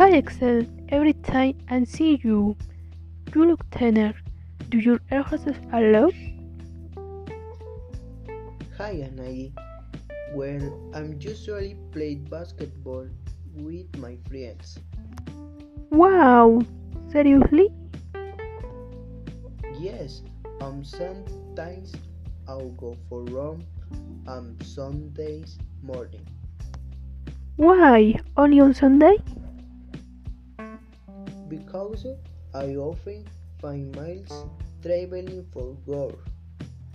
Hi Excel, every time I see you, you look thinner. Do your exercise a lot? Hi Anai. Well, I'm usually playing basketball with my friends. Wow, seriously? Yes, um, sometimes I'll go for run on Sundays morning Why, only on Sunday? Because I often find miles traveling for work.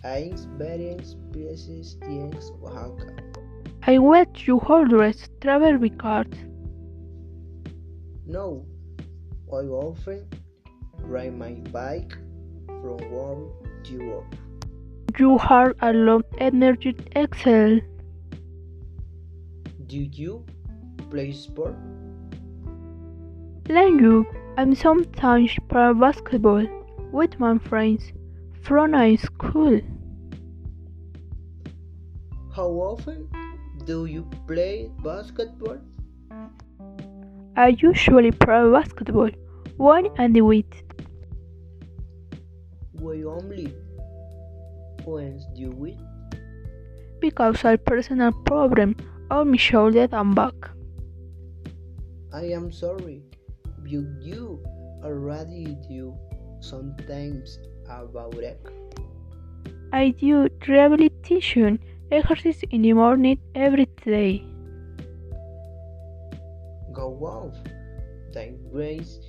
I experience places in Oaxaca. I watch you always travel cars. No, I often ride my bike from work to work. You have a lot of energy Excel. Do you play sport? Like you, I'm sometimes play basketball with my friends from high school. How often do you play basketball? I usually play basketball one and a week. Why only once do it? because I personal problem on my shoulder and back. I am sorry, but you already do sometimes about it. I do rehabilitation exercise in the morning every day. Go off. Thank grace.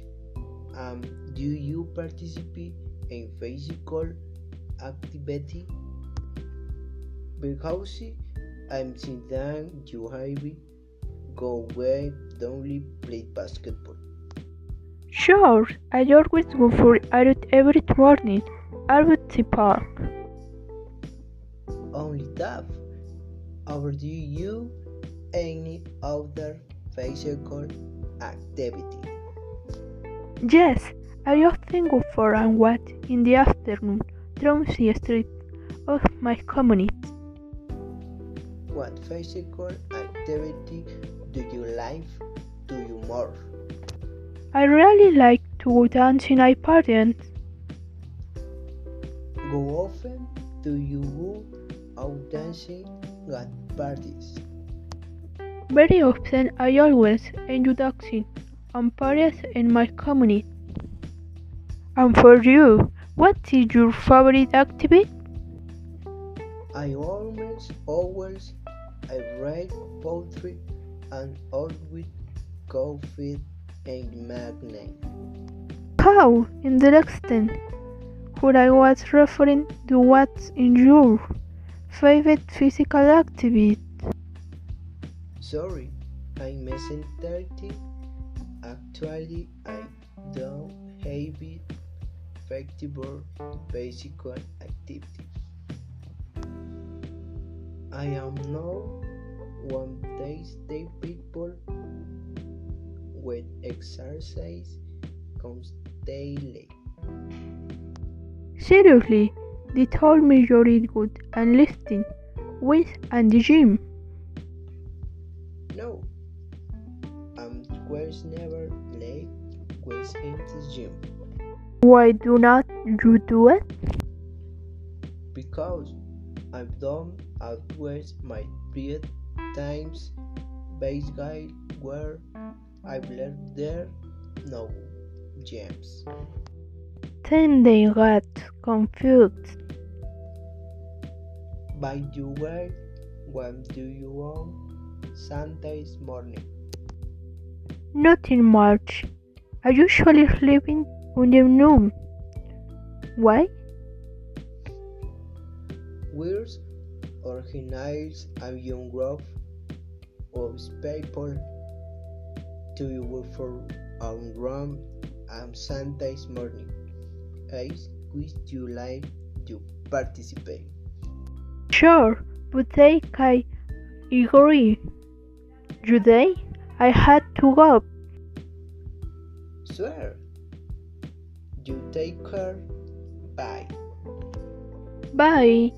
Um, do you participate in physical activity? Because I'm seeing that you have go away, don't play basketball. Sure, I always go for a run every morning at the park. Only that. Or do you any other physical activity? Yes, I often go for a walk in the afternoon down the street of my community. What physical activity do you like do you more? I really like to go dancing at parties. Go often do you go out dancing at parties? Very often I always enjoy dancing on parties in my community. And for you, what is your favorite activity? I almost always I read poetry and always go fit in magnet. How interesting. What I was referring to what's in your favorite physical activity. Sorry, I 30. Actually, I don't have it effective physical activity. I am now one day the people with exercise comes daily. Seriously, they told me you're really good and lifting weights and the gym. No, I'm was never late was in the gym Why do not you do it? because I've done outwards my three times base guide where I've learned there no gems. Then they got confused. By the way, when do you want Sundays morning? Not in March. I usually sleep in the room. Why? Wears organize a young group of people to work for on run on Sundays morning. As which you like to participate. Sure, but they can agree. Today I had to go. Swear. You take care. Bye. Bye.